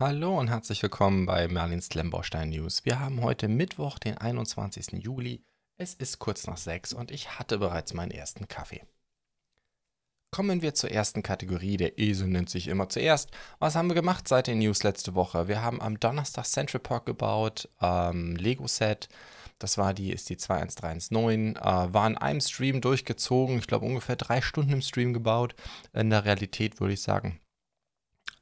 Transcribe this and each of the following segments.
Hallo und herzlich willkommen bei Merlins Klemmbaustein News. Wir haben heute Mittwoch, den 21. Juli. Es ist kurz nach sechs und ich hatte bereits meinen ersten Kaffee. Kommen wir zur ersten Kategorie. Der Esel nennt sich immer zuerst. Was haben wir gemacht seit den News letzte Woche? Wir haben am Donnerstag Central Park gebaut, ähm, Lego-Set. Das war die, ist die 21319. Äh, war in einem Stream durchgezogen. Ich glaube ungefähr drei Stunden im Stream gebaut. In der Realität würde ich sagen.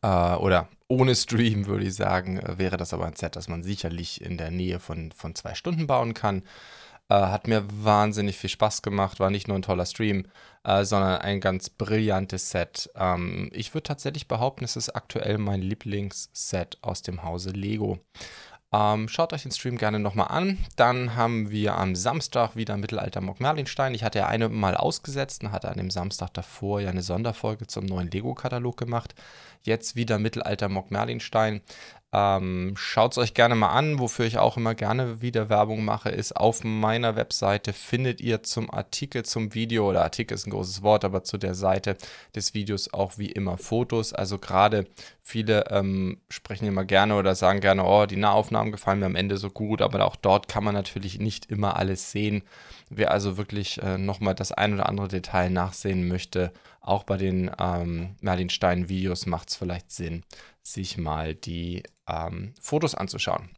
Äh, oder ohne Stream würde ich sagen, äh, wäre das aber ein Set, das man sicherlich in der Nähe von, von zwei Stunden bauen kann. Äh, hat mir wahnsinnig viel Spaß gemacht, war nicht nur ein toller Stream, äh, sondern ein ganz brillantes Set. Ähm, ich würde tatsächlich behaupten, es ist aktuell mein Lieblingsset aus dem Hause Lego. Ähm, schaut euch den Stream gerne nochmal an. Dann haben wir am Samstag wieder Mittelalter Mock Merlinstein. Ich hatte ja eine mal ausgesetzt und hatte an dem Samstag davor ja eine Sonderfolge zum neuen Lego-Katalog gemacht. Jetzt wieder Mittelalter Mock Merlinstein. Ähm, Schaut es euch gerne mal an. Wofür ich auch immer gerne wieder Werbung mache, ist auf meiner Webseite findet ihr zum Artikel zum Video, oder Artikel ist ein großes Wort, aber zu der Seite des Videos auch wie immer Fotos. Also gerade viele ähm, sprechen immer gerne oder sagen gerne, oh, die Nahaufnahmen gefallen mir am Ende so gut, aber auch dort kann man natürlich nicht immer alles sehen. Wer also wirklich äh, nochmal das ein oder andere Detail nachsehen möchte, auch bei den ähm, Merlin-Stein-Videos macht es vielleicht Sinn, sich mal die ähm, Fotos anzuschauen.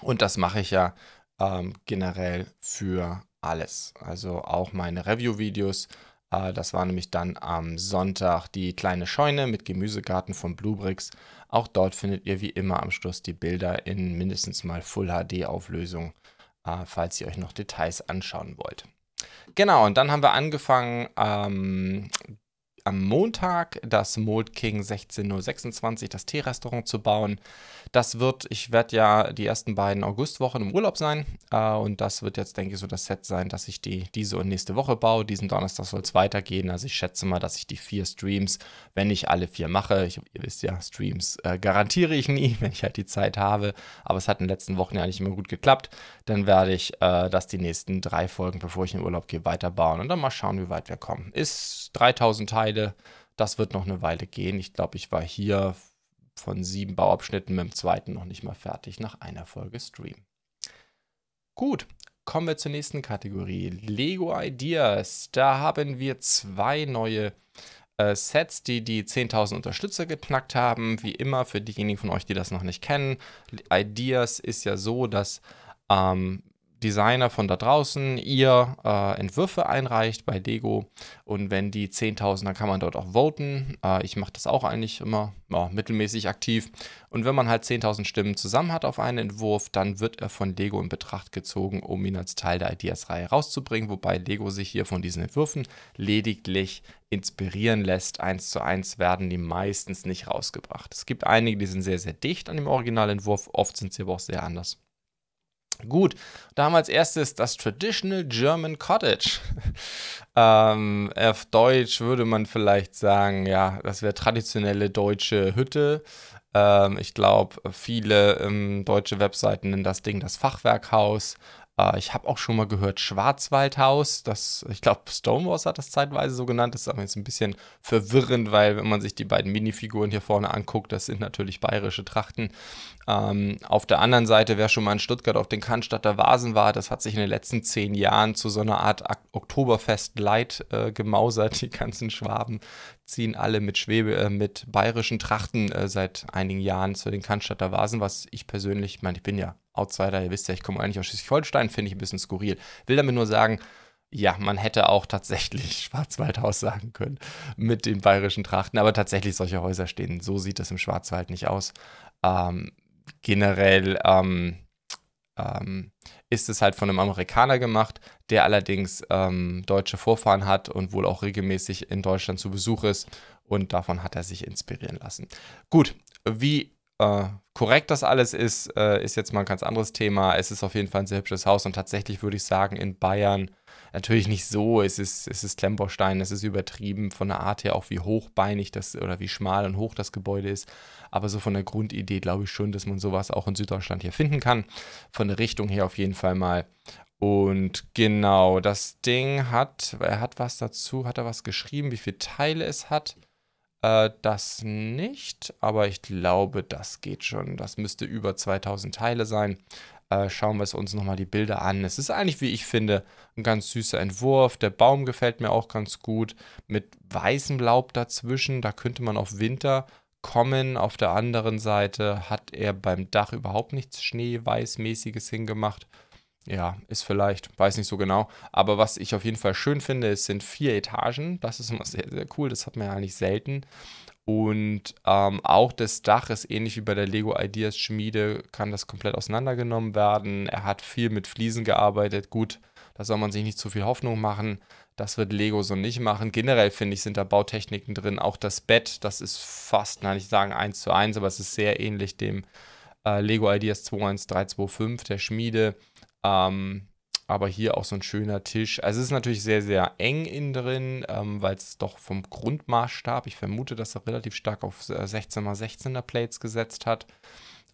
Und das mache ich ja ähm, generell für alles. Also auch meine Review-Videos. Äh, das war nämlich dann am Sonntag die kleine Scheune mit Gemüsegarten von Bluebricks. Auch dort findet ihr wie immer am Schluss die Bilder in mindestens mal Full HD-Auflösung, äh, falls ihr euch noch Details anschauen wollt. Genau, und dann haben wir angefangen, ähm, am Montag das Mold King 16026, das Teerestaurant zu bauen. Das wird, ich werde ja die ersten beiden Augustwochen im Urlaub sein äh, und das wird jetzt, denke ich, so das Set sein, dass ich die diese und nächste Woche baue. Diesen Donnerstag soll es weitergehen. Also ich schätze mal, dass ich die vier Streams, wenn ich alle vier mache, ich, ihr wisst ja, Streams äh, garantiere ich nie, wenn ich halt die Zeit habe, aber es hat in den letzten Wochen ja nicht immer gut geklappt, dann werde ich äh, das die nächsten drei Folgen, bevor ich in den Urlaub gehe, weiterbauen und dann mal schauen, wie weit wir kommen. Ist 3000 Teile Teile. Das wird noch eine Weile gehen. Ich glaube, ich war hier von sieben Bauabschnitten mit dem zweiten noch nicht mal fertig nach einer Folge Stream. Gut, kommen wir zur nächsten Kategorie. Lego Ideas. Da haben wir zwei neue äh, Sets, die die 10.000 Unterstützer geknackt haben. Wie immer, für diejenigen von euch, die das noch nicht kennen. Ideas ist ja so, dass ähm, Designer von da draußen ihr äh, Entwürfe einreicht bei Lego und wenn die 10.000, dann kann man dort auch voten. Äh, ich mache das auch eigentlich immer ja, mittelmäßig aktiv und wenn man halt 10.000 Stimmen zusammen hat auf einen Entwurf, dann wird er von Lego in Betracht gezogen, um ihn als Teil der Ideas-Reihe rauszubringen, wobei Lego sich hier von diesen Entwürfen lediglich inspirieren lässt. Eins zu eins werden die meistens nicht rausgebracht. Es gibt einige, die sind sehr, sehr dicht an dem Originalentwurf, oft sind sie aber auch sehr anders. Gut, da haben wir als erstes das Traditional German Cottage. ähm, auf Deutsch würde man vielleicht sagen, ja, das wäre traditionelle deutsche Hütte. Ähm, ich glaube, viele ähm, deutsche Webseiten nennen das Ding das Fachwerkhaus. Äh, ich habe auch schon mal gehört Schwarzwaldhaus. Das, ich glaube, Stonewalls hat das zeitweise so genannt. Das ist aber jetzt ein bisschen verwirrend, weil wenn man sich die beiden Minifiguren hier vorne anguckt, das sind natürlich bayerische Trachten. Ähm, auf der anderen Seite, wer schon mal in Stuttgart auf den Cannstatter Vasen war, das hat sich in den letzten zehn Jahren zu so einer Art Oktoberfest-Light äh, gemausert. Die ganzen Schwaben ziehen alle mit Schwebe, äh, mit bayerischen Trachten äh, seit einigen Jahren zu den Cannstatter Vasen, was ich persönlich, ich meine, ich bin ja Outsider, ihr wisst ja, ich komme eigentlich aus Schleswig-Holstein, finde ich ein bisschen skurril. Will damit nur sagen, ja, man hätte auch tatsächlich Schwarzwaldhaus sagen können mit den bayerischen Trachten, aber tatsächlich solche Häuser stehen. So sieht das im Schwarzwald nicht aus. Ähm, generell ähm, ähm, ist es halt von einem Amerikaner gemacht, der allerdings ähm, deutsche Vorfahren hat und wohl auch regelmäßig in Deutschland zu Besuch ist. Und davon hat er sich inspirieren lassen. Gut, wie äh, korrekt das alles ist, äh, ist jetzt mal ein ganz anderes Thema. Es ist auf jeden Fall ein sehr hübsches Haus und tatsächlich würde ich sagen, in Bayern natürlich nicht so. Es ist, es ist Klemmbaustein, es ist übertrieben von der Art her, auch wie hochbeinig das oder wie schmal und hoch das Gebäude ist. Aber so von der Grundidee glaube ich schon, dass man sowas auch in Süddeutschland hier finden kann. Von der Richtung her auf jeden Fall mal. Und genau, das Ding hat, er hat was dazu, hat er was geschrieben, wie viele Teile es hat. Äh, das nicht, aber ich glaube, das geht schon. Das müsste über 2000 Teile sein. Äh, schauen wir uns nochmal die Bilder an. Es ist eigentlich, wie ich finde, ein ganz süßer Entwurf. Der Baum gefällt mir auch ganz gut. Mit weißem Laub dazwischen. Da könnte man auf Winter kommen. Auf der anderen Seite hat er beim Dach überhaupt nichts Schneeweißmäßiges hingemacht. Ja, ist vielleicht, weiß nicht so genau. Aber was ich auf jeden Fall schön finde, es sind vier Etagen. Das ist immer sehr, sehr cool. Das hat man ja eigentlich selten. Und ähm, auch das Dach ist ähnlich wie bei der Lego Ideas Schmiede, kann das komplett auseinandergenommen werden. Er hat viel mit Fliesen gearbeitet. Gut, da soll man sich nicht zu viel Hoffnung machen. Das wird Lego so nicht machen. Generell finde ich, sind da Bautechniken drin. Auch das Bett, das ist fast, nein, ich sagen 1 zu 1, aber es ist sehr ähnlich dem äh, Lego Ideas 21325 der Schmiede. Ähm, aber hier auch so ein schöner Tisch. Also es ist natürlich sehr, sehr eng innen drin, ähm, weil es doch vom Grundmaßstab, ich vermute, dass er relativ stark auf 16x16er Plates gesetzt hat.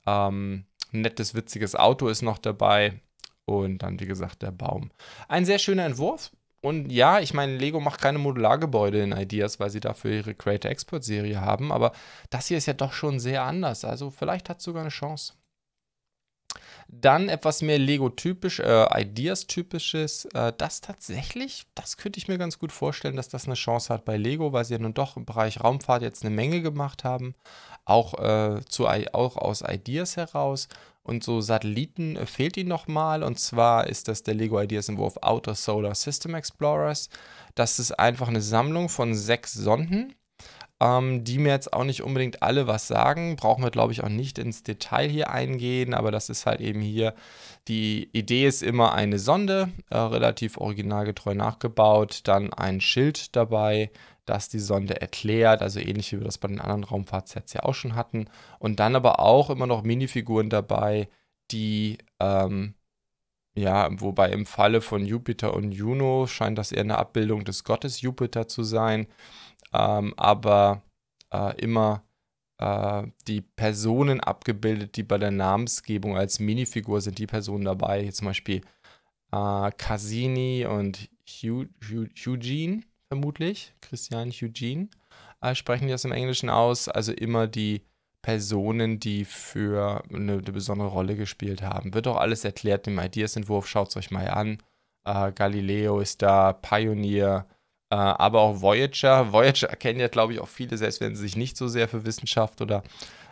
Ähm, nettes, witziges Auto ist noch dabei. Und dann, wie gesagt, der Baum. Ein sehr schöner Entwurf. Und ja, ich meine, Lego macht keine Modulargebäude in Ideas, weil sie dafür ihre Creator Export Serie haben. Aber das hier ist ja doch schon sehr anders. Also vielleicht hat es sogar eine Chance. Dann etwas mehr Lego-typisch, äh, Ideas-typisches. Äh, das tatsächlich, das könnte ich mir ganz gut vorstellen, dass das eine Chance hat bei Lego, weil sie ja nun doch im Bereich Raumfahrt jetzt eine Menge gemacht haben. Auch, äh, zu, auch aus Ideas heraus. Und so Satelliten äh, fehlt ihnen nochmal. Und zwar ist das der Lego Ideas Entwurf Outer Solar System Explorers. Das ist einfach eine Sammlung von sechs Sonden ähm, die mir jetzt auch nicht unbedingt alle was sagen. Brauchen wir, glaube ich, auch nicht ins Detail hier eingehen, aber das ist halt eben hier, die Idee ist immer eine Sonde, äh, relativ originalgetreu nachgebaut, dann ein Schild dabei, das die Sonde erklärt, also ähnlich wie wir das bei den anderen Raumfahrtsets ja auch schon hatten. Und dann aber auch immer noch Minifiguren dabei, die ähm, ja, wobei im Falle von Jupiter und Juno scheint das eher eine Abbildung des Gottes Jupiter zu sein ähm, aber äh, immer äh, die Personen abgebildet, die bei der Namensgebung als Minifigur sind, die Personen dabei. Hier zum Beispiel äh, Cassini und Hugh, Hugh, Eugene, vermutlich. Christian Eugene äh, sprechen die das im Englischen aus. Also immer die Personen, die für eine, eine, besondere Rolle gespielt haben. Wird auch alles erklärt im Ideas-Entwurf, schaut es euch mal an. Äh, Galileo ist da, Pioneer, aber auch Voyager. Voyager kennen ja, glaube ich, auch viele, selbst wenn sie sich nicht so sehr für Wissenschaft oder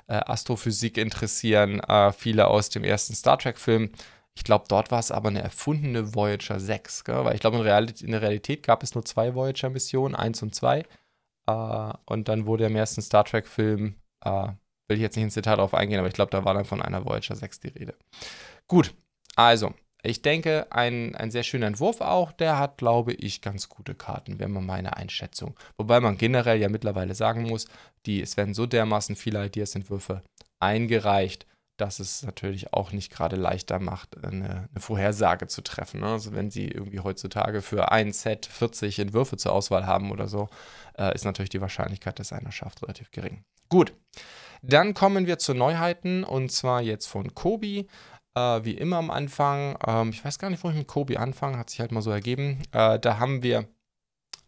äh, Astrophysik interessieren. Äh, viele aus dem ersten Star Trek-Film. Ich glaube, dort war es aber eine erfundene Voyager 6, gell? weil ich glaube, in, in der Realität gab es nur zwei Voyager-Missionen, eins und zwei. Äh, und dann wurde im ersten Star Trek-Film, äh, will ich jetzt nicht ins Detail darauf eingehen, aber ich glaube, da war dann von einer Voyager 6 die Rede. Gut, also, ich denke, ein, ein sehr schöner Entwurf auch. Der hat, glaube ich, ganz gute Karten, wäre mal meine Einschätzung. Wobei man generell ja mittlerweile sagen muss, die, es werden so dermaßen viele Ideas-Entwürfe eingereicht, dass es natürlich auch nicht gerade leichter macht, eine, eine Vorhersage zu treffen. Ne? Also wenn Sie irgendwie heutzutage für ein Set 40 Entwürfe zur Auswahl haben oder so, äh, ist natürlich die Wahrscheinlichkeit, dass einer schafft, relativ gering. Gut, dann kommen wir zu Neuheiten und zwar jetzt von Kobi. Äh, wie immer am Anfang, ähm, ich weiß gar nicht, wo ich mit Kobi anfange, hat sich halt mal so ergeben. Äh, da haben wir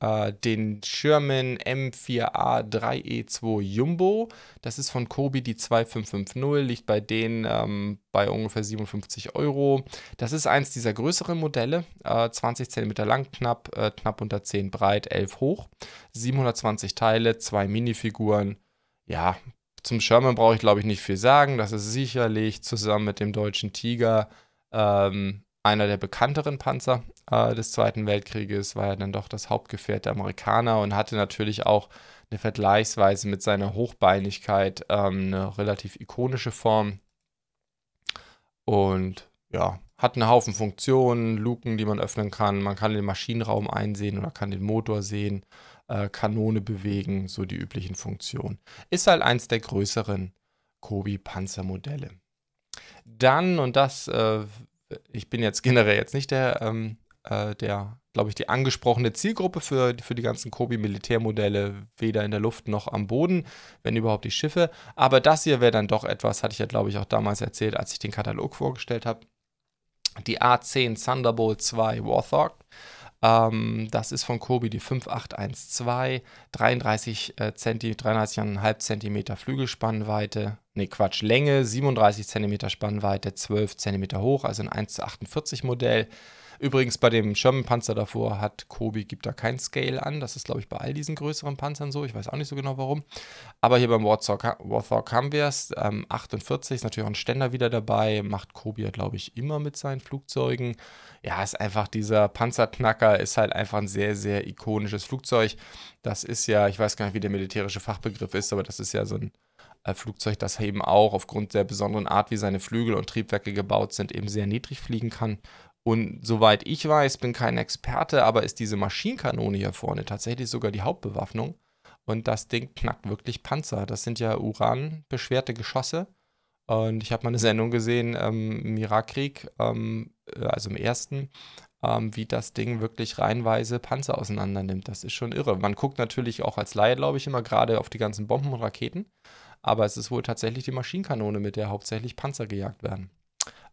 äh, den Sherman M4A3E2 Jumbo. Das ist von Kobi die 2550, liegt bei denen ähm, bei ungefähr 57 Euro. Das ist eins dieser größeren Modelle, 20 cm lang, knapp, äh, knapp unter 10 breit, 11 hoch. 720 Teile, zwei Minifiguren. Ja, zum Sherman brauche ich, glaube ich, nicht viel sagen. Das ist sicherlich zusammen mit dem deutschen Tiger ähm, einer der bekannteren Panzer äh, des Zweiten Weltkrieges, war ja dann doch das Hauptgefährt der Amerikaner und hatte natürlich auch eine vergleichsweise mit seiner Hochbeinigkeit ähm, eine relativ ikonische Form. Und ja, hat einen Haufen Funktionen, Luken, die man öffnen kann. Man kann den Maschinenraum einsehen oder kann den Motor sehen äh, Kanone bewegen, so die üblichen Funktionen. Ist halt eins der größeren Kobi-Panzermodelle. Dann, und das, äh, ich bin jetzt generell jetzt nicht der, ähm, äh, der, glaube ich, die angesprochene Zielgruppe für, für die ganzen Kobi-Militärmodelle, weder in der Luft noch am Boden, wenn überhaupt die Schiffe. Aber das hier wäre dann doch etwas, hatte ich ja, glaube ich, auch damals erzählt, als ich den Katalog vorgestellt habe. Die A10 Thunderbolt 2 Warthog Ähm, das ist von Kobi die 5812, 33 äh, Zenti, 33,5 cm Flügelspannweite, ne Quatsch, Länge, 37 cm Spannweite, 12 cm hoch, also ein 1 zu 48 Modell. Übrigens bei dem Sherman-Panzer davor hat Kobi, gibt da kein Scale an. Das ist, glaube ich, bei all diesen größeren Panzern so. Ich weiß auch nicht so genau warum. Aber hier beim Warthog, Warthog haben wir es. Ähm, 48 ist natürlich auch ein Ständer wieder dabei. Macht Kobi, glaube ich, immer mit seinen Flugzeugen. Ja, ist einfach dieser Panzerknacker, ist halt einfach ein sehr, sehr ikonisches Flugzeug. Das ist ja, ich weiß gar nicht, wie der militärische Fachbegriff ist, aber das ist ja so ein äh, Flugzeug, das eben auch aufgrund der besonderen Art, wie seine Flügel und Triebwerke gebaut sind, eben sehr niedrig fliegen kann und soweit ich weiß, bin kein Experte, aber ist diese Maschinenkanone hier vorne tatsächlich sogar die Hauptbewaffnung. Und das Ding knackt wirklich Panzer. Das sind ja uranbeschwerte Geschosse. Und ich habe mal eine Sendung gesehen ähm, im Irakkrieg, ähm, äh, also im ersten, ähm, wie das Ding wirklich reihenweise Panzer auseinander nimmt. Das ist schon irre. Man guckt natürlich auch als Laie, glaube ich, immer gerade auf die ganzen Bomben und Raketen. Aber es ist wohl tatsächlich die Maschinenkanone, mit der hauptsächlich Panzer gejagt werden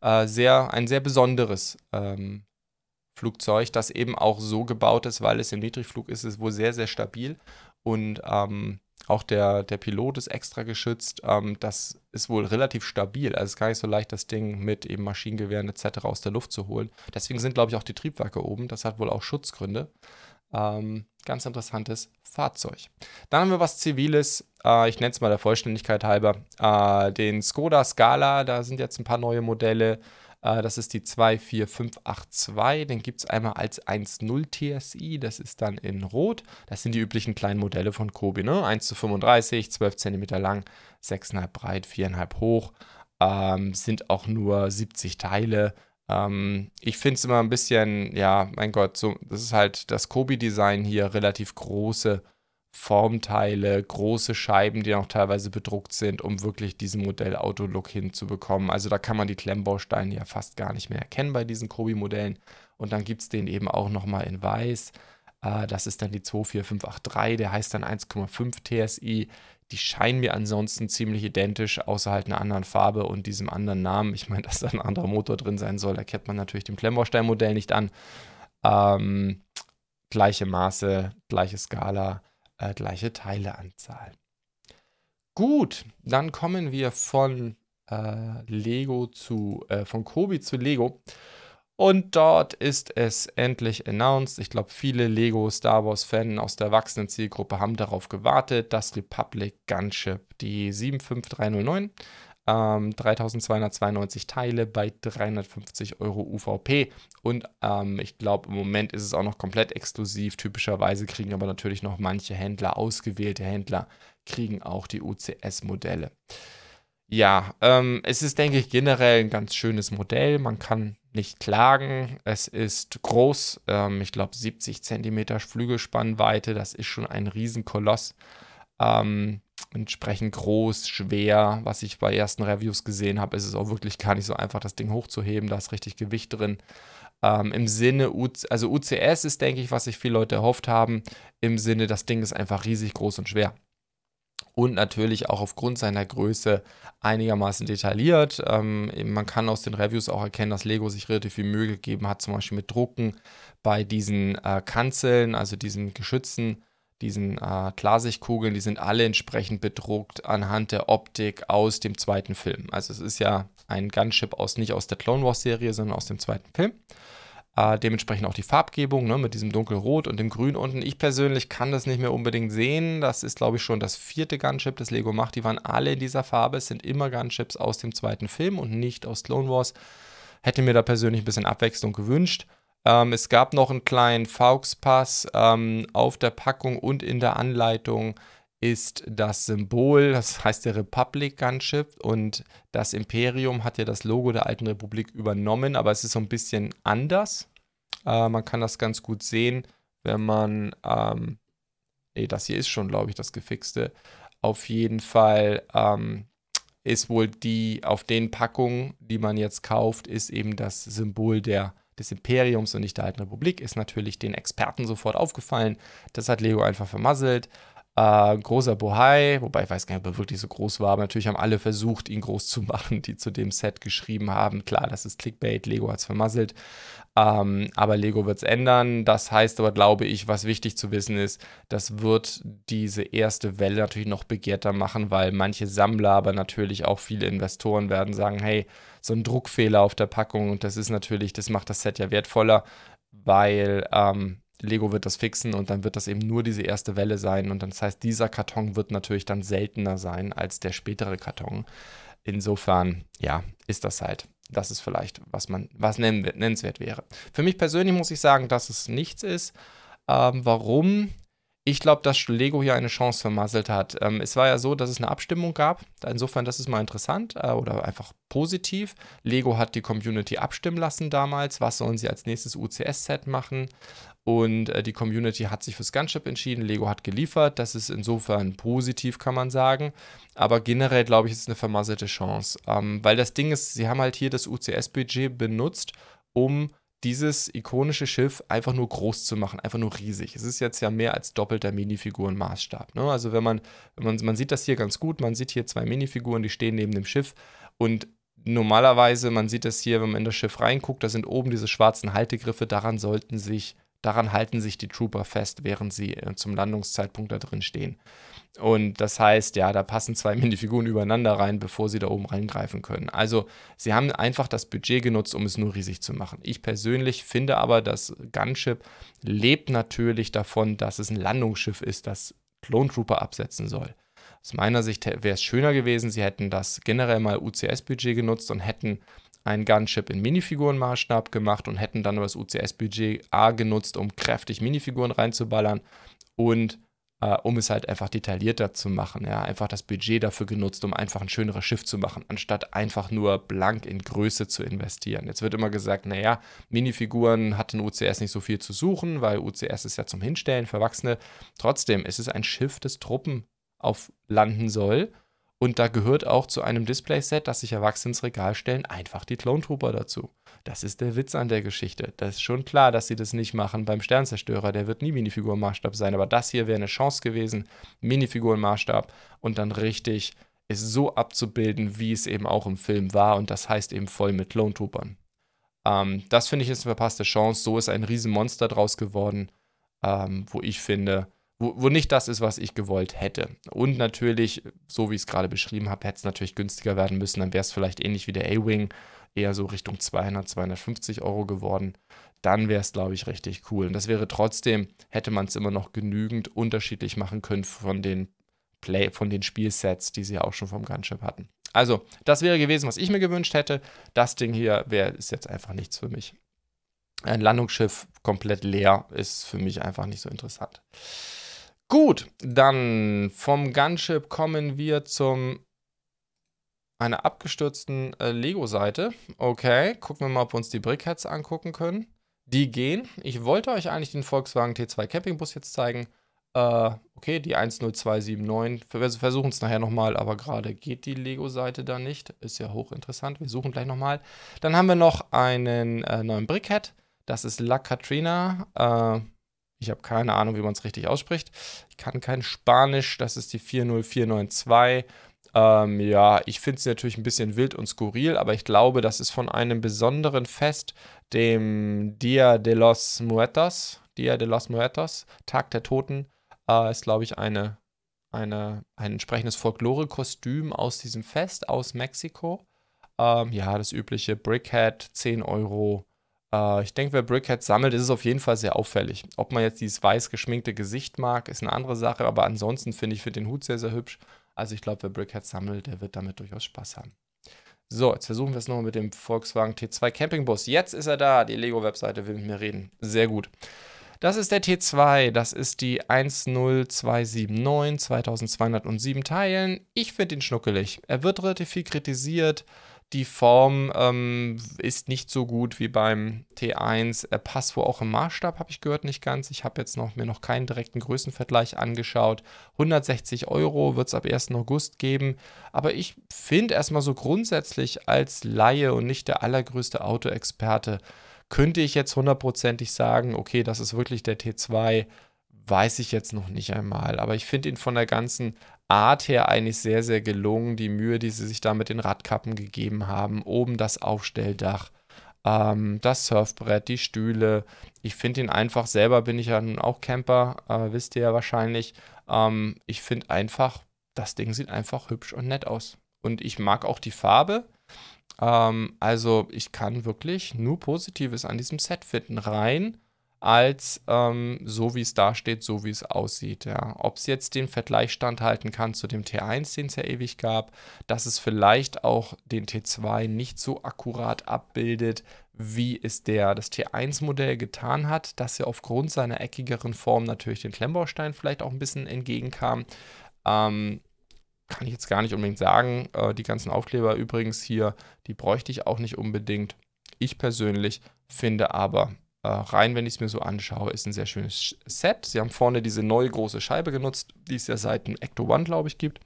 äh, sehr, ein sehr besonderes ähm, Flugzeug, das eben auch so gebaut ist, weil es im Niedrigflug ist, ist wohl sehr, sehr stabil und ähm, auch der, der Pilot ist extra geschützt. Ähm, das ist wohl relativ stabil. Also es ist gar nicht so leicht, das Ding mit eben Maschinengewehren etc. aus der Luft zu holen. Deswegen sind, glaube ich, auch die Triebwerke oben. Das hat wohl auch Schutzgründe. Ähm, ganz interessantes Fahrzeug. Dann haben wir was Ziviles, äh, ich nenne es mal der Vollständigkeit halber, äh, den Skoda Scala, da sind jetzt ein paar neue Modelle. Äh, das ist die 24582, den gibt es einmal als 1.0 TSI, das ist dann in Rot. Das sind die üblichen kleinen Modelle von Kobi, ne? 1 zu 35, 12 cm lang, 6,5 breit, 4,5 hoch. Ähm, sind auch nur 70 Teile. Ähm, ich finde es immer ein bisschen, ja, mein Gott, so, das ist halt das Kobi-Design hier, relativ große Formteile, große Scheiben, die auch teilweise bedruckt sind, um wirklich diesen Modell-Auto-Look hinzubekommen. Also da kann man die Klemmbausteine ja fast gar nicht mehr erkennen bei diesen Kobi-Modellen. Und dann gibt es den eben auch nochmal in weiß. Äh, das ist dann die 24583, der heißt dann 1,5 TSI. Die scheinen mir ansonsten ziemlich identisch, außer halt einer anderen Farbe und diesem anderen Namen. Ich meine, dass da ein anderer Motor drin sein soll, erkennt man natürlich dem Klemmbaustein-Modell nicht an. Ähm, gleiche Maße, gleiche Skala, äh, gleiche Teileanzahl. Gut, dann kommen wir von äh, Lego zu, äh, von Kobi zu Lego. Und dort ist es endlich announced. Ich glaube, viele Lego Star Wars-Fans aus der erwachsenen Zielgruppe haben darauf gewartet. Das Republic Gunship, die 75309. Ähm, 3292 Teile bei 350 Euro UVP. Und ähm, ich glaube, im Moment ist es auch noch komplett exklusiv. Typischerweise kriegen aber natürlich noch manche Händler, ausgewählte Händler, kriegen auch die UCS-Modelle. Ja, ähm, es ist, denke ich, generell ein ganz schönes Modell. Man kann nicht klagen. Es ist groß, ähm, ich glaube 70 cm Flügelspannweite, das ist schon ein Riesenkoloss. Ähm, entsprechend groß, schwer, was ich bei ersten Reviews gesehen habe, ist es auch wirklich gar nicht so einfach, das Ding hochzuheben, da ist richtig Gewicht drin. Ähm, Im Sinne, also UCS ist, denke ich, was sich viele Leute erhofft haben, im Sinne, das Ding ist einfach riesig groß und schwer und natürlich auch aufgrund seiner Größe einigermaßen detailliert. Ähm, man kann aus den Reviews auch erkennen, dass Lego sich relativ viel Mühe gegeben hat, zum Beispiel mit Drucken bei diesen äh, Kanzeln, also diesen Geschützen, diesen äh, Klarsichtkugeln, die sind alle entsprechend bedruckt anhand der Optik aus dem zweiten Film. Also es ist ja ein Gunship aus nicht aus der Clone Wars Serie, sondern aus dem zweiten Film. Äh, dementsprechend auch die Farbgebung ne, mit diesem dunkelrot und dem grün unten. Ich persönlich kann das nicht mehr unbedingt sehen. Das ist, glaube ich, schon das vierte Gunship, das Lego macht. Die waren alle in dieser Farbe. Es sind immer Gunships aus dem zweiten Film und nicht aus Clone Wars. Hätte mir da persönlich ein bisschen Abwechslung gewünscht. Ähm, es gab noch einen kleinen Faux-Pass ähm, auf der Packung und in der Anleitung ist das Symbol, das heißt der Republic Gunship und das Imperium hat ja das Logo der alten Republik übernommen, aber es ist so ein bisschen anders. Äh, man kann das ganz gut sehen, wenn man, ähm, nee, das hier ist schon, glaube ich, das gefixte. Auf jeden Fall ähm, ist wohl die, auf den Packungen, die man jetzt kauft, ist eben das Symbol der, des Imperiums und nicht der alten Republik. Ist natürlich den Experten sofort aufgefallen. Das hat Lego einfach vermasselt. Äh, großer Bohai, wobei ich weiß gar nicht, ob er wirklich so groß war, aber natürlich haben alle versucht, ihn groß zu machen, die zu dem Set geschrieben haben. Klar, das ist Clickbait, Lego hat es vermasselt. Ähm, aber Lego wird es ändern. Das heißt aber, glaube ich, was wichtig zu wissen ist, das wird diese erste Welle natürlich noch begehrter machen, weil manche Sammler, aber natürlich auch viele Investoren werden sagen, hey, so ein Druckfehler auf der Packung und das ist natürlich, das macht das Set ja wertvoller, weil ähm, Lego wird das fixen und dann wird das eben nur diese erste Welle sein. Und das heißt, dieser Karton wird natürlich dann seltener sein als der spätere Karton. Insofern, ja, ist das halt. Das ist vielleicht, was man, was nennenswert wäre. Für mich persönlich muss ich sagen, dass es nichts ist. Ähm, warum? Ich glaube, dass Lego hier eine Chance vermasselt hat. Ähm, es war ja so, dass es eine Abstimmung gab. Insofern, das ist mal interessant äh, oder einfach positiv. Lego hat die Community abstimmen lassen damals. Was sollen sie als nächstes UCS-Set machen? Und äh, die Community hat sich fürs Gunship entschieden. Lego hat geliefert. Das ist insofern positiv, kann man sagen. Aber generell, glaube ich, ist es eine vermasselte Chance. Ähm, weil das Ding ist, sie haben halt hier das UCS-Budget benutzt, um dieses ikonische Schiff einfach nur groß zu machen, einfach nur riesig. Es ist jetzt ja mehr als doppelter Minifigurenmaßstab. Ne? Also wenn man, wenn man, man sieht das hier ganz gut, man sieht hier zwei Minifiguren, die stehen neben dem Schiff und normalerweise, man sieht das hier, wenn man in das Schiff reinguckt, da sind oben diese schwarzen Haltegriffe, daran sollten sich Daran halten sich die Trooper fest, während sie äh, zum Landungszeitpunkt da drin stehen. Und das heißt, ja, da passen zwei Minifiguren übereinander rein, bevor sie da oben reingreifen können. Also, sie haben einfach das Budget genutzt, um es nur riesig zu machen. Ich persönlich finde aber, das Gunship lebt natürlich davon, dass es ein Landungsschiff ist, das Clone Trooper absetzen soll. Aus meiner Sicht wäre es schöner gewesen, sie hätten das generell mal UCS-Budget genutzt und hätten ein Gunship in Minifigurenmaßstab gemacht und hätten dann das UCS-Budget A genutzt, um kräftig Minifiguren reinzuballern und äh, um es halt einfach detaillierter zu machen. Ja, einfach das Budget dafür genutzt, um einfach ein schöneres Schiff zu machen, anstatt einfach nur blank in Größe zu investieren. Jetzt wird immer gesagt, naja, Minifiguren hat in UCS nicht so viel zu suchen, weil UCS ist ja zum Hinstellen für Erwachsene. Trotzdem ist es ein Schiff, das Truppen auf landen soll und da gehört auch zu einem Displayset, das sich Erwachsene ins Regal stellen, einfach die Clone Trooper dazu. Das ist der Witz an der Geschichte. Das ist schon klar, dass sie das nicht machen beim Sternzerstörer. Der wird nie Minifigurenmaßstab sein. Aber das hier wäre eine Chance gewesen, Minifigurenmaßstab und dann richtig es so abzubilden, wie es eben auch im Film war. Und das heißt eben voll mit Clone Troopern. Ähm, das finde ich ist eine verpasste Chance. So ist ein Riesenmonster draus geworden, ähm, wo ich finde, wo, wo nicht das ist, was ich gewollt hätte. Und natürlich, so wie ich es gerade beschrieben habe, hätte es natürlich günstiger werden müssen. Dann wäre es vielleicht ähnlich wie der A-Wing, eher so Richtung 200, 250 Euro geworden. Dann wäre es, glaube ich, richtig cool. Und das wäre trotzdem, hätte man es immer noch genügend unterschiedlich machen können von den Play, von den Spielsets, die sie auch schon vom Gunship hatten. Also, das wäre gewesen, was ich mir gewünscht hätte. Das Ding hier wäre, ist jetzt einfach nichts für mich. Ein Landungsschiff komplett leer ist für mich einfach nicht so interessant. Gut, dann vom Gunship kommen wir zum einer abgestürzten äh, Lego-Seite. Okay, gucken wir mal, ob wir uns die Brickheads angucken können. Die gehen. Ich wollte euch eigentlich den Volkswagen T2 Campingbus jetzt zeigen. Äh, okay, die 10279. Wir versuchen es nachher nochmal, aber gerade geht die Lego-Seite da nicht. Ist ja hochinteressant. Wir suchen gleich nochmal. Dann haben wir noch einen äh, neuen Brickhead. Das ist La Katrina. Äh, ich habe keine Ahnung, wie man es richtig ausspricht. Ich kann kein Spanisch. Das ist die 40492. Ähm, ja, ich finde es natürlich ein bisschen wild und skurril, aber ich glaube, das ist von einem besonderen Fest, dem Dia de los Muertos, Dia de los Muertos, Tag der Toten, äh, ist, glaube ich, eine, eine, ein entsprechendes Folklore-Kostüm aus diesem Fest aus Mexiko. Ähm, ja, das übliche Brickhead, 10 Euro. Äh, ich denke, wer Brickheads sammelt, ist es auf jeden Fall sehr auffällig. Ob man jetzt dieses weiß geschminkte Gesicht mag, ist eine andere Sache, aber ansonsten finde ich für den Hut sehr, sehr hübsch. Also ich glaube, wer Brickheads sammelt, der wird damit durchaus Spaß haben. So, jetzt versuchen wir es nochmal mit dem Volkswagen T2 Campingbus. Jetzt ist er da, die Lego-Webseite will mit mir reden. Sehr gut. Das ist der T2, das ist die 10279, 2207 Teilen. Ich finde ihn schnuckelig. Er wird relativ viel kritisiert. Die Form ähm, ist nicht so gut wie beim T1. Er passt wohl auch im Maßstab, habe ich gehört, nicht ganz. Ich habe jetzt noch, mir noch keinen direkten Größenvergleich angeschaut. 160 Euro wird es ab 1. August geben. Aber ich finde erstmal so grundsätzlich als Laie und nicht der allergrößte Autoexperte, könnte ich jetzt hundertprozentig sagen, okay, das ist wirklich der T2 weiß ich jetzt noch nicht einmal. Aber ich finde ihn von der ganzen Art her eigentlich sehr, sehr gelungen. Die Mühe, die sie sich da mit den Radkappen gegeben haben, oben das Aufstelldach, ähm, das Surfbrett, die Stühle. Ich finde ihn einfach, selber bin ich ja nun auch Camper, äh, wisst ihr ja wahrscheinlich. Ähm, ich finde einfach, das Ding sieht einfach hübsch und nett aus. Und ich mag auch die Farbe. Ähm, also ich kann wirklich nur Positives an diesem Set finden. Rein als ähm, so wie es da steht, so wie es aussieht. Ja. Ob es jetzt den Vergleich standhalten kann zu dem T1, den es ja ewig gab, dass es vielleicht auch den T2 nicht so akkurat abbildet, wie es der das T1-Modell getan hat, dass er aufgrund seiner eckigeren Form natürlich den Klemmbaustein vielleicht auch ein bisschen entgegenkam. Ähm, kann ich jetzt gar nicht unbedingt sagen. Äh, die ganzen Aufkleber übrigens hier, die bräuchte ich auch nicht unbedingt. Ich persönlich finde aber, äh, rein, wenn ich es mir so anschaue, ist ein sehr schönes Set. Sie haben vorne diese neue große Scheibe genutzt, die es ja seit dem Ecto One, glaube ich, gibt.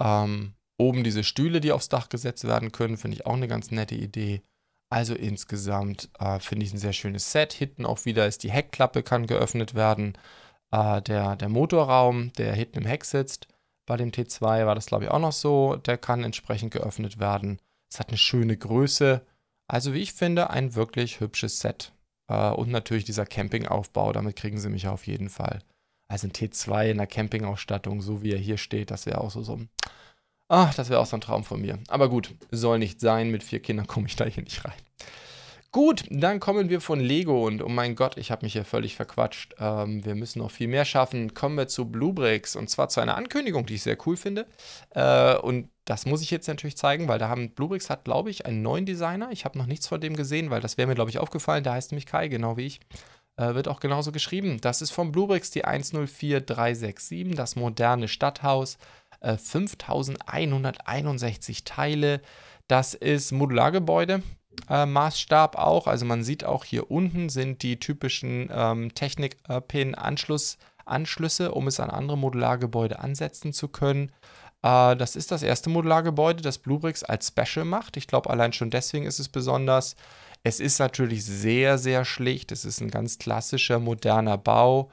Ähm, oben diese Stühle, die aufs Dach gesetzt werden können, finde ich auch eine ganz nette Idee. Also insgesamt äh, finde ich ein sehr schönes Set. Hinten auch wieder ist die Heckklappe, kann geöffnet werden. Äh, der, der Motorraum, der hinten im Heck sitzt, bei dem T2 war das, glaube ich, auch noch so. Der kann entsprechend geöffnet werden. Es hat eine schöne Größe. Also, wie ich finde, ein wirklich hübsches Set. Äh, und natürlich dieser Campingaufbau, damit kriegen sie mich auf jeden Fall. Also ein T2 in der Campingausstattung, so wie er hier steht, das wäre auch so so ein. Ach, das wäre auch so ein Traum von mir. Aber gut, soll nicht sein. Mit vier Kindern komme ich da hier nicht rein. Gut, dann kommen wir von Lego und oh mein Gott, ich habe mich hier völlig verquatscht. Ähm, wir müssen noch viel mehr schaffen. Kommen wir zu Bluebricks und zwar zu einer Ankündigung, die ich sehr cool finde. Äh, und das muss ich jetzt natürlich zeigen, weil da haben Bluebricks hat, glaube ich, einen neuen Designer. Ich habe noch nichts von dem gesehen, weil das wäre mir, glaube ich, aufgefallen. Der heißt nämlich Kai, genau wie ich. Äh, wird auch genauso geschrieben. Das ist von Bluebricks die 104367, das moderne Stadthaus. Äh, 5161 Teile. Das ist Modulargebäude äh, Maßstab auch. Also man sieht auch hier unten sind die typischen ähm, Technik-Pin-Anschlüsse, um es an andere Modulargebäude ansetzen zu können. Äh, das ist das erste Modulargebäude, das Bluebricks als Special macht. Ich glaube, allein schon deswegen ist es besonders. Es ist natürlich sehr, sehr schlicht. Es ist ein ganz klassischer, moderner Bau.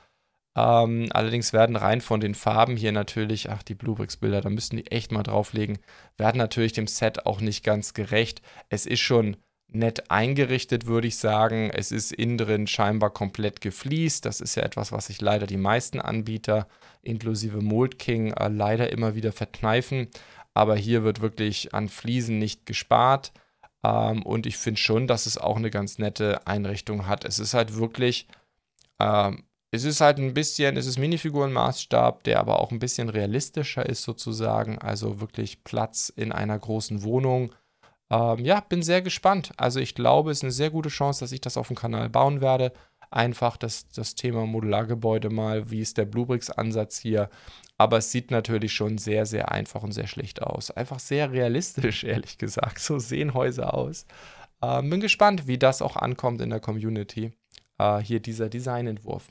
Ähm, allerdings werden rein von den Farben hier natürlich, ach, die Bluebricks-Bilder, da müssten die echt mal drauflegen, werden natürlich dem Set auch nicht ganz gerecht. Es ist schon nett eingerichtet, würde ich sagen. Es ist innen drin scheinbar komplett gefliest. Das ist ja etwas, was sich leider die meisten Anbieter, inklusive Mold King, äh, leider immer wieder verkneifen. Aber hier wird wirklich an Fliesen nicht gespart. Ähm, und ich finde schon, dass es auch eine ganz nette Einrichtung hat. Es ist halt wirklich, ähm, es ist halt ein bisschen, es ist Minifigurenmaßstab, der aber auch ein bisschen realistischer ist sozusagen. Also wirklich Platz in einer großen Wohnung ähm, ja, bin sehr gespannt. Also ich glaube, es ist eine sehr gute Chance, dass ich das auf dem Kanal bauen werde. Einfach das, das Thema Modulargebäude mal, wie ist der Bluebricks-Ansatz hier. Aber es sieht natürlich schon sehr, sehr einfach und sehr schlicht aus. Einfach sehr realistisch, ehrlich gesagt. So sehen Häuser aus. Ähm, bin gespannt, wie das auch ankommt in der Community. Äh, hier dieser Designentwurf.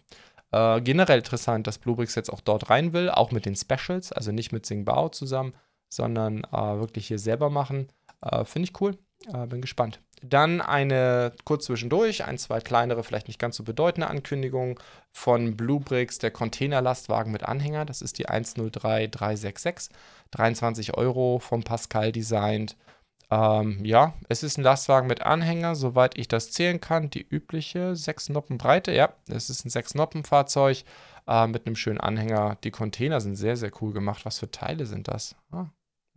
Äh, generell interessant, dass Bluebricks jetzt auch dort rein will, auch mit den Specials, also nicht mit Singbao zusammen, sondern äh, wirklich hier selber machen. Äh, Finde ich cool. Äh, bin gespannt. Dann eine kurz zwischendurch, ein, zwei kleinere, vielleicht nicht ganz so bedeutende Ankündigungen von Bluebricks, der Containerlastwagen mit Anhänger. Das ist die 103366. 23 Euro von Pascal designt. Ähm, ja, es ist ein Lastwagen mit Anhänger, soweit ich das zählen kann. Die übliche 6 Noppen Breite. Ja, es ist ein 6 Noppen Fahrzeug äh, mit einem schönen Anhänger. Die Container sind sehr, sehr cool gemacht. Was für Teile sind das? Ah,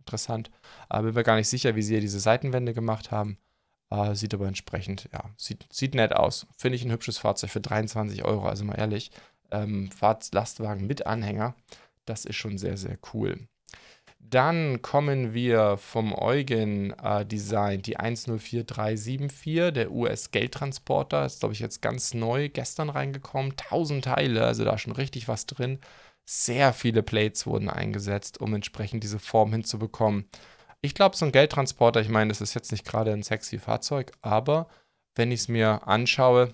interessant. Aber bin mir gar nicht sicher, wie sie hier diese Seitenwände gemacht haben. Äh, sieht aber entsprechend, ja, sieht, sieht nett aus. Finde ich ein hübsches Fahrzeug für 23 Euro, also mal ehrlich. Ähm, Lastwagen mit Anhänger, das ist schon sehr, sehr cool. Dann kommen wir vom Eugen äh, Design, die 104374, der US-Geldtransporter. Ist, glaube ich, jetzt ganz neu, gestern reingekommen. 1000 Teile, also da schon richtig was drin. Sehr viele Plates wurden eingesetzt, um entsprechend diese Form hinzubekommen. Ich glaube, so ein Geldtransporter, ich meine, das ist jetzt nicht gerade ein sexy Fahrzeug, aber wenn ich es mir anschaue,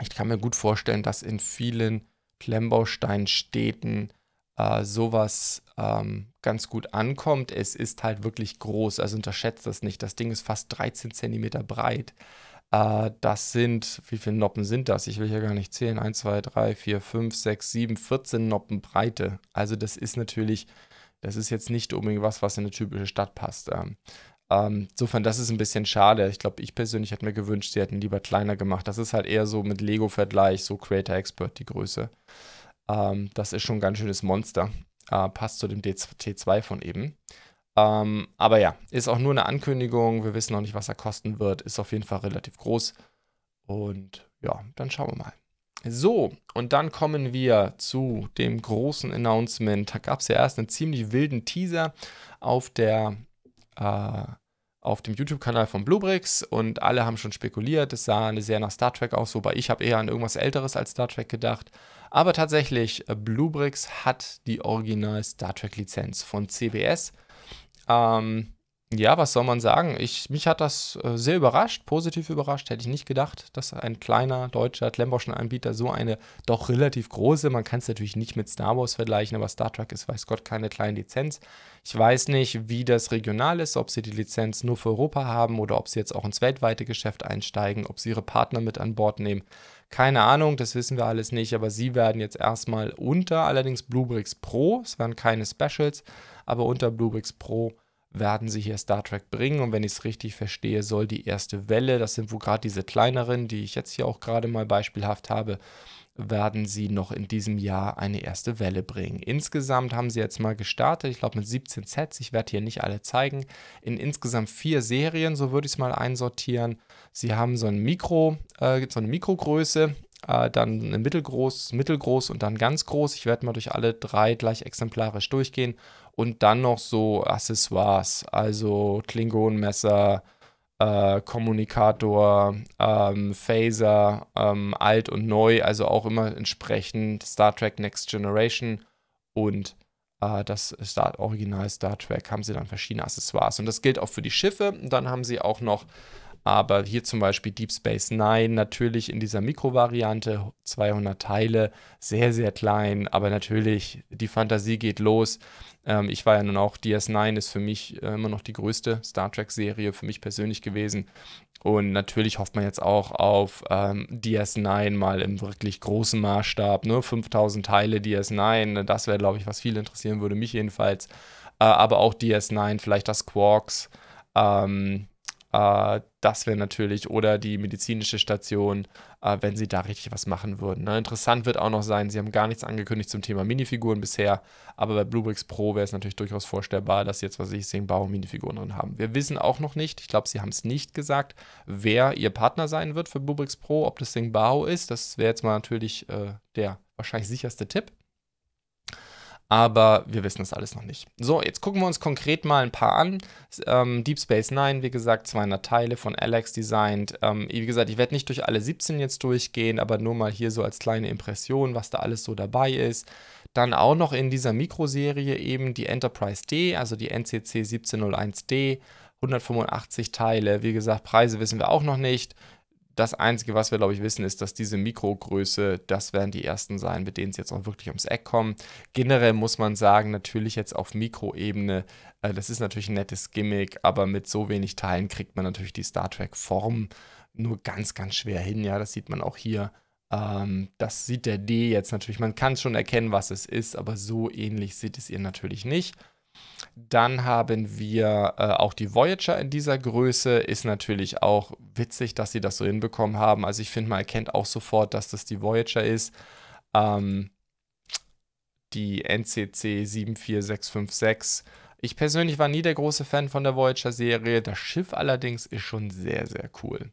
ich kann mir gut vorstellen, dass in vielen Klemmbausteinstädten äh, sowas ähm, ganz gut ankommt. Es ist halt wirklich groß, also unterschätzt das nicht. Das Ding ist fast 13 cm breit. Äh, das sind, wie viele Noppen sind das? Ich will hier gar nicht zählen. 1, 2, 3, 4, 5, 6, 7, 14 Noppen Breite. Also das ist natürlich, das ist jetzt nicht unbedingt was, was in eine typische Stadt passt. Ähm, ähm, insofern, das ist ein bisschen schade. Ich glaube, ich persönlich hätte mir gewünscht, sie hätten lieber kleiner gemacht. Das ist halt eher so mit Lego-Vergleich, so Creator Expert die Größe. Ähm, das ist schon ein ganz schönes Monster. Äh, passt zu dem T2 von eben. Ähm, aber ja, ist auch nur eine Ankündigung. Wir wissen noch nicht, was er kosten wird. Ist auf jeden Fall relativ groß. Und ja, dann schauen wir mal. So, und dann kommen wir zu dem großen Announcement. Da gab es ja erst einen ziemlich wilden Teaser auf der äh, auf dem YouTube-Kanal von Bluebricks und alle haben schon spekuliert, es sah sehr nach Star Trek aus, wobei ich habe eher an irgendwas Älteres als Star Trek gedacht. Aber tatsächlich, äh, Bluebricks hat die Original Star Trek-Lizenz von CBS. Ähm, ja, was soll man sagen? Ich, mich hat das äh, sehr überrascht, positiv überrascht. Hätte ich nicht gedacht, dass ein kleiner deutscher Klemmbauschen-Anbieter so eine doch relativ große, man kann es natürlich nicht mit Star Wars vergleichen, aber Star Trek ist, weiß Gott, keine kleine Lizenz. Ich weiß nicht, wie das regional ist, ob sie die Lizenz nur für Europa haben oder ob sie jetzt auch ins weltweite Geschäft einsteigen, ob sie ihre Partner mit an Bord nehmen. Keine Ahnung, das wissen wir alles nicht, aber sie werden jetzt erstmal unter allerdings Bluebricks Pro, es werden keine Specials, aber unter Bluebricks Pro werden sie hier Star Trek bringen. Und wenn ich es richtig verstehe, soll die erste Welle, das sind wo gerade diese kleineren, die ich jetzt hier auch gerade mal beispielhaft habe, werden sie noch in diesem Jahr eine erste Welle bringen. Insgesamt haben sie jetzt mal gestartet, ich glaube mit 17 Sets, ich werde hier nicht alle zeigen, in insgesamt vier Serien, so würde ich es mal einsortieren. Sie haben so ein Mikro, äh, so eine Mikrogröße, äh, dann eine mittelgroß, mittelgroß und dann ganz groß. Ich werde mal durch alle drei gleich exemplarisch durchgehen und dann noch so Accessoires, also Klingonenmesser, äh, Kommunikator, ähm, Phaser, ähm, alt und neu, also auch immer entsprechend Star Trek Next Generation und äh, das Star Original Star Trek haben sie dann verschiedene Accessoires. Und das gilt auch für die Schiffe. Dann haben sie auch noch aber hier zum Beispiel Deep Space Nine natürlich in dieser Mikrovariante, 200 Teile, sehr, sehr klein, aber natürlich die Fantasie geht los. Ähm, ich war ja nun auch, DS9 ist für mich äh, immer noch die größte Star Trek-Serie für mich persönlich gewesen. Und natürlich hofft man jetzt auch auf ähm, DS9 mal im wirklich großen Maßstab, ne? 5000 Teile DS9, das wäre, glaube ich, was viel interessieren würde, mich jedenfalls. Äh, aber auch DS9, vielleicht das Quarks. Ähm, äh, das wäre natürlich, oder die medizinische Station, äh, wenn sie da richtig was machen würden. Ne? Interessant wird auch noch sein, sie haben gar nichts angekündigt zum Thema Minifiguren bisher, aber bei Bluebricks Pro wäre es natürlich durchaus vorstellbar, dass jetzt, was ich sehe, Bau Minifiguren drin haben. Wir wissen auch noch nicht, ich glaube, sie haben es nicht gesagt, wer ihr Partner sein wird für Bluebricks Pro, ob das Ding Bao ist. Das wäre jetzt mal natürlich äh, der wahrscheinlich sicherste Tipp aber wir wissen das alles noch nicht. So, jetzt gucken wir uns konkret mal ein paar an. Ähm, Deep Space Nine, wie gesagt, 200 Teile von Alex designt. Ähm, wie gesagt, ich werde nicht durch alle 17 jetzt durchgehen, aber nur mal hier so als kleine Impression, was da alles so dabei ist. Dann auch noch in dieser Mikroserie eben die Enterprise D, also die NCC 1701D. 185 Teile. Wie gesagt, Preise wissen wir auch noch nicht. Das Einzige, was wir, glaube ich, wissen, ist, dass diese Mikrogröße, das werden die ersten sein, mit denen es jetzt auch wirklich ums Eck kommen. Generell muss man sagen, natürlich jetzt auf Mikroebene, äh, das ist natürlich ein nettes Gimmick, aber mit so wenig Teilen kriegt man natürlich die Star Trek-Form nur ganz, ganz schwer hin. Ja, das sieht man auch hier. Ähm, das sieht der D jetzt natürlich. Man kann schon erkennen, was es ist, aber so ähnlich sieht es ihr natürlich nicht. Dann haben wir äh, auch die Voyager in dieser Größe. Ist natürlich auch witzig, dass sie das so hinbekommen haben. Also ich finde, man erkennt auch sofort, dass das die Voyager ist. Ähm, die NCC 74656. Ich persönlich war nie der große Fan von der Voyager-Serie. Das Schiff allerdings ist schon sehr, sehr cool.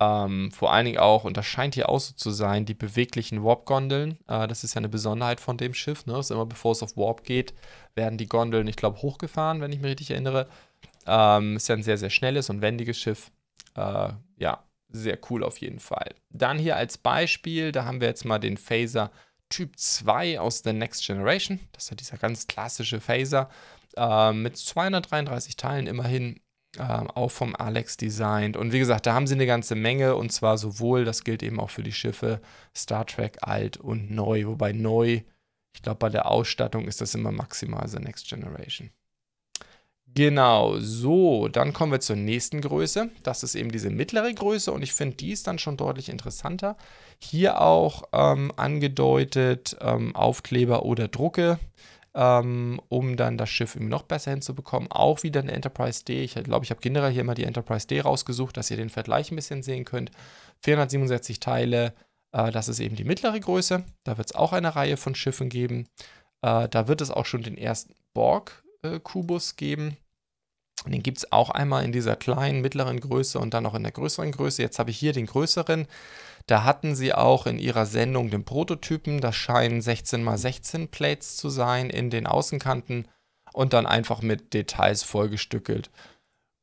Ähm, vor allen Dingen auch, und das scheint hier auch so zu sein, die beweglichen Warp-Gondeln. Äh, das ist ja eine Besonderheit von dem Schiff. Ne? Also immer bevor es auf Warp geht, werden die Gondeln, ich glaube, hochgefahren, wenn ich mich richtig erinnere. Ähm, ist ja ein sehr, sehr schnelles und wendiges Schiff. Äh, ja, sehr cool auf jeden Fall. Dann hier als Beispiel, da haben wir jetzt mal den Phaser Typ 2 aus der Next Generation. Das ist ja dieser ganz klassische Phaser äh, mit 233 Teilen immerhin ähm, auch vom Alex designt. Und wie gesagt, da haben sie eine ganze Menge und zwar sowohl, das gilt eben auch für die Schiffe, Star Trek alt und neu. Wobei neu, ich glaube, bei der Ausstattung ist das immer maximal The Next Generation. Genau, so, dann kommen wir zur nächsten Größe. Das ist eben diese mittlere Größe und ich finde, die ist dann schon deutlich interessanter. Hier auch ähm, angedeutet ähm, Aufkleber oder Drucke, ähm, um dann das Schiff noch besser hinzubekommen. Auch wieder eine Enterprise D. Ich glaube, ich habe generell hier mal die Enterprise D rausgesucht, dass ihr den Vergleich ein bisschen sehen könnt. 467 Teile, äh, das ist eben die mittlere Größe. Da wird es auch eine Reihe von Schiffen geben. Äh, da wird es auch schon den ersten Borg-Kubus äh, geben den gibt es auch einmal in dieser kleinen, mittleren Größe und dann auch in der größeren Größe. Jetzt habe ich hier den größeren. Da hatten sie auch in ihrer Sendung den Prototypen. Das scheinen 16 x 16 Plates zu sein in den Außenkanten und dann einfach mit Details vollgestückelt.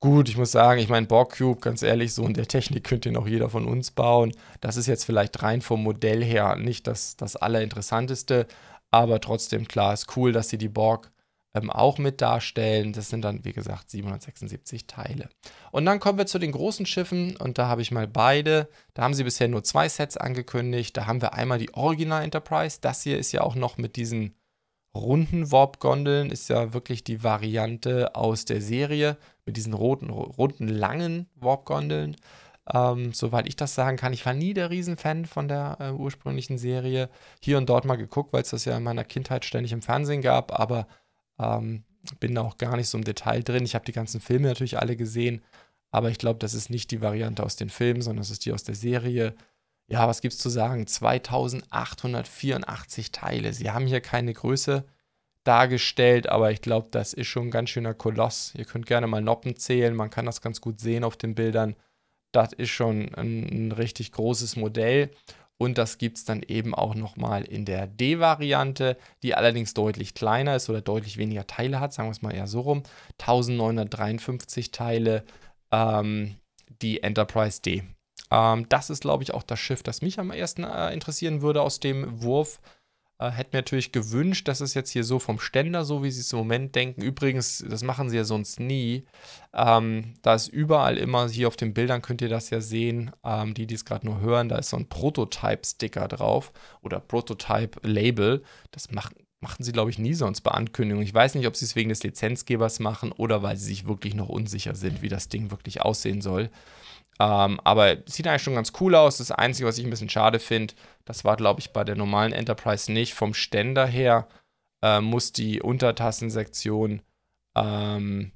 Gut, ich muss sagen, ich meine, Borg Cube, ganz ehrlich, so in der Technik könnte ihn auch jeder von uns bauen. Das ist jetzt vielleicht rein vom Modell her nicht das, das Allerinteressanteste, aber trotzdem klar, ist cool, dass sie die Borg ähm, auch mit darstellen. Das sind dann, wie gesagt, 776 Teile. Und dann kommen wir zu den großen Schiffen und da habe ich mal beide. Da haben sie bisher nur zwei Sets angekündigt. Da haben wir einmal die Original Enterprise. Das hier ist ja auch noch mit diesen runden Warp-Gondeln, ist ja wirklich die Variante aus der Serie mit diesen roten, runden, langen Warp-Gondeln. Ähm, soweit ich das sagen kann, ich war nie der Riesenfan von der äh, ursprünglichen Serie. Hier und dort mal geguckt, weil es das ja in meiner Kindheit ständig im Fernsehen gab, aber ähm, bin da auch gar nicht so im Detail drin. Ich habe die ganzen Filme natürlich alle gesehen, aber ich glaube, das ist nicht die Variante aus den Filmen, sondern das ist die aus der Serie. Ja, was gibt es zu sagen? 2884 Teile. Sie haben hier keine Größe dargestellt, aber ich glaube, das ist schon ein ganz schöner Koloss. Ihr könnt gerne mal Noppen zählen, man kann das ganz gut sehen auf den Bildern. Das ist schon ein, ein richtig großes Modell. Und das gibt es dann eben auch nochmal in der D-Variante, die allerdings deutlich kleiner ist oder deutlich weniger Teile hat, sagen wir es mal eher so rum. 1953 Teile, ähm, die Enterprise D. Ähm, das ist, glaube ich, auch das Schiff, das mich am ersten äh, interessieren würde aus dem Wurf. Äh, hätte mir natürlich gewünscht, dass es jetzt hier so vom Ständer, so wie sie es im Moment denken. Übrigens, das machen sie ja sonst nie. Ähm, da ist überall immer, hier auf den Bildern könnt ihr das ja sehen, ähm, die, die es gerade nur hören, da ist so ein Prototype-Sticker drauf oder Prototype-Label. Das macht, machen sie, glaube ich, nie sonst bei Ankündigungen. Ich weiß nicht, ob sie es wegen des Lizenzgebers machen oder weil sie sich wirklich noch unsicher sind, wie das Ding wirklich aussehen soll. Ähm, aber sieht eigentlich schon ganz cool aus. Das Einzige, was ich ein bisschen schade finde, das war, glaube ich, bei der normalen Enterprise nicht. Vom Ständer her äh, muss die Untertassensektion, ähm,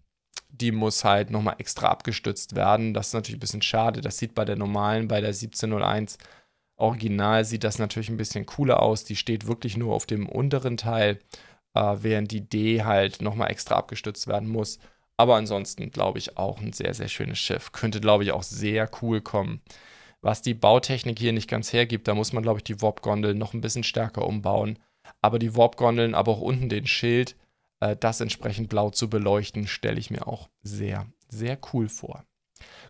die muss halt nochmal extra abgestützt werden. Das ist natürlich ein bisschen schade. Das sieht bei der normalen, bei der 1701 Original, sieht das natürlich ein bisschen cooler aus. Die steht wirklich nur auf dem unteren Teil, äh, während die D halt nochmal extra abgestützt werden muss. Aber ansonsten glaube ich auch ein sehr, sehr schönes Schiff. Könnte, glaube ich, auch sehr cool kommen. Was die Bautechnik hier nicht ganz hergibt, da muss man, glaube ich, die Warp-Gondeln noch ein bisschen stärker umbauen. Aber die Warp-Gondeln, aber auch unten den Schild, äh, das entsprechend blau zu beleuchten, stelle ich mir auch sehr, sehr cool vor.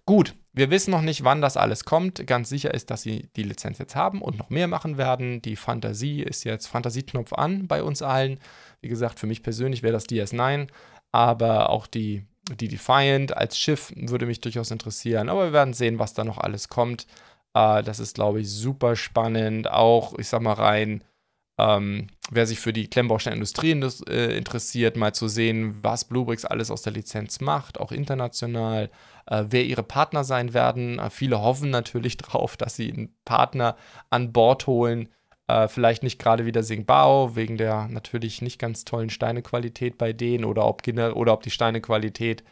Gut, wir wissen noch nicht, wann das alles kommt. Ganz sicher ist, dass sie die Lizenz jetzt haben und noch mehr machen werden. Die Fantasie ist jetzt Fantasieknopf an bei uns allen. Wie gesagt, für mich persönlich wäre das DS9 aber auch die, die Defiant als Schiff würde mich durchaus interessieren. Aber wir werden sehen, was da noch alles kommt. Äh, das ist, glaube ich, super spannend. Auch, ich sag mal rein, ähm, wer sich für die Klemmbausteinindustrie äh, interessiert, mal zu sehen, was Bluebricks alles aus der Lizenz macht, auch international, äh, wer ihre Partner sein werden. Äh, viele hoffen natürlich darauf, dass sie einen Partner an Bord holen, äh, vielleicht nicht gerade wieder Singbao, wegen der natürlich nicht ganz tollen Steinequalität bei denen oder ob, oder ob die Steinequalität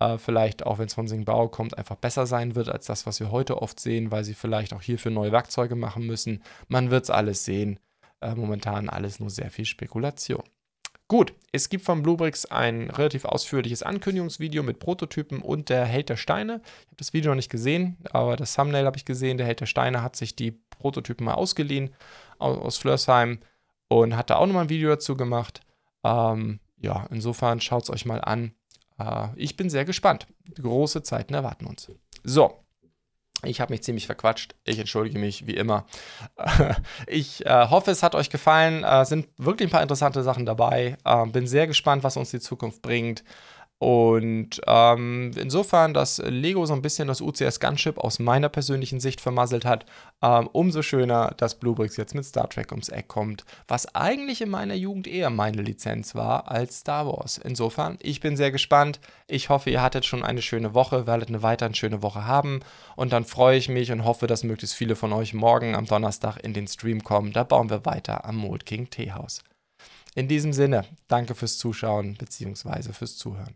äh, vielleicht, auch wenn es von Singbao kommt, einfach besser sein wird als das, was wir heute oft sehen, weil sie vielleicht auch hierfür neue Werkzeuge machen müssen. Man wird es alles sehen. Äh, momentan alles nur sehr viel Spekulation. Gut, es gibt von Bluebricks ein relativ ausführliches Ankündigungsvideo mit Prototypen und der Held der Steine. Ich habe das Video noch nicht gesehen, aber das Thumbnail habe ich gesehen. Der Held der Steine hat sich die Prototypen mal ausgeliehen aus, Flörsheim und hat da auch nochmal ein Video dazu gemacht. Ähm, ja, insofern schaut es euch mal an. Äh, ich bin sehr gespannt. Große Zeiten erwarten uns. So, ich habe mich ziemlich verquatscht. Ich entschuldige mich wie immer. Ich äh, hoffe, es hat euch gefallen. Äh, sind wirklich ein paar interessante Sachen dabei. Äh, bin sehr gespannt, was uns die Zukunft bringt. Und ähm, insofern, dass Lego so ein bisschen das UCS Gunship aus meiner persönlichen Sicht vermasselt hat, ähm, umso schöner, dass Bluebricks jetzt mit Star Trek ums Eck kommt, was eigentlich in meiner Jugend eher meine Lizenz war als Star Wars. Insofern, ich bin sehr gespannt. Ich hoffe, ihr hattet schon eine schöne Woche, werdet eine weiterhin schöne Woche haben. Und dann freue ich mich und hoffe, dass möglichst viele von euch morgen am Donnerstag in den Stream kommen. Da bauen wir weiter am Mold King Teehaus. In diesem Sinne, danke fürs Zuschauen bzw. fürs Zuhören.